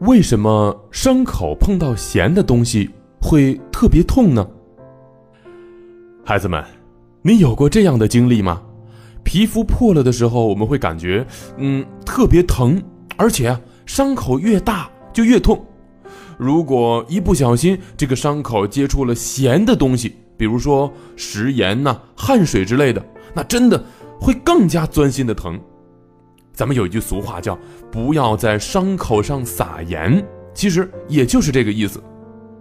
为什么伤口碰到咸的东西会特别痛呢？孩子们，你有过这样的经历吗？皮肤破了的时候，我们会感觉嗯特别疼，而且伤口越大就越痛。如果一不小心这个伤口接触了咸的东西，比如说食盐呐、汗水之类的，那真的会更加钻心的疼。咱们有一句俗话叫“不要在伤口上撒盐”，其实也就是这个意思。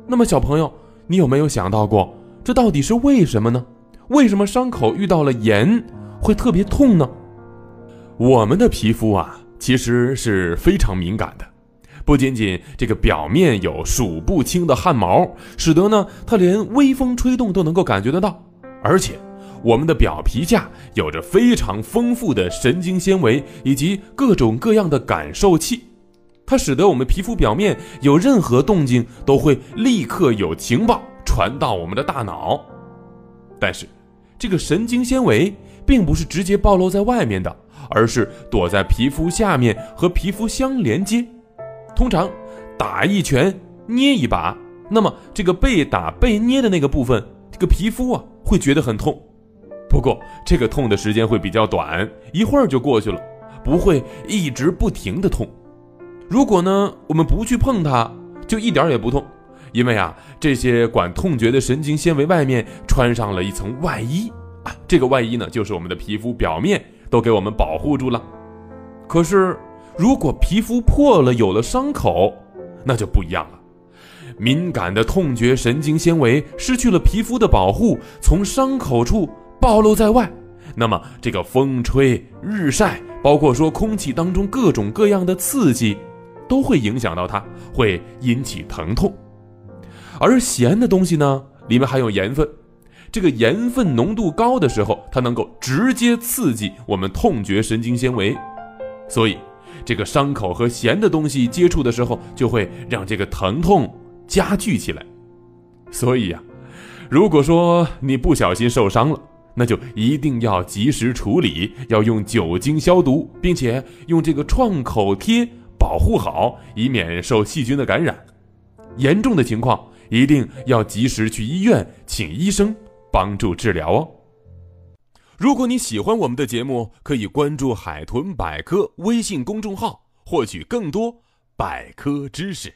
那么小朋友，你有没有想到过，这到底是为什么呢？为什么伤口遇到了盐会特别痛呢？我们的皮肤啊，其实是非常敏感的，不仅仅这个表面有数不清的汗毛，使得呢它连微风吹动都能够感觉得到，而且。我们的表皮下有着非常丰富的神经纤维以及各种各样的感受器，它使得我们皮肤表面有任何动静都会立刻有情报传到我们的大脑。但是，这个神经纤维并不是直接暴露在外面的，而是躲在皮肤下面和皮肤相连接。通常，打一拳捏一把，那么这个被打被捏的那个部分，这个皮肤啊会觉得很痛。不过，这个痛的时间会比较短，一会儿就过去了，不会一直不停的痛。如果呢，我们不去碰它，就一点也不痛，因为啊，这些管痛觉的神经纤维外面穿上了一层外衣啊，这个外衣呢，就是我们的皮肤表面都给我们保护住了。可是，如果皮肤破了，有了伤口，那就不一样了，敏感的痛觉神经纤维失去了皮肤的保护，从伤口处。暴露在外，那么这个风吹日晒，包括说空气当中各种各样的刺激，都会影响到它，会引起疼痛。而咸的东西呢，里面含有盐分，这个盐分浓度高的时候，它能够直接刺激我们痛觉神经纤维，所以这个伤口和咸的东西接触的时候，就会让这个疼痛加剧起来。所以呀，如果说你不小心受伤了，那就一定要及时处理，要用酒精消毒，并且用这个创口贴保护好，以免受细菌的感染。严重的情况一定要及时去医院，请医生帮助治疗哦。如果你喜欢我们的节目，可以关注“海豚百科”微信公众号，获取更多百科知识。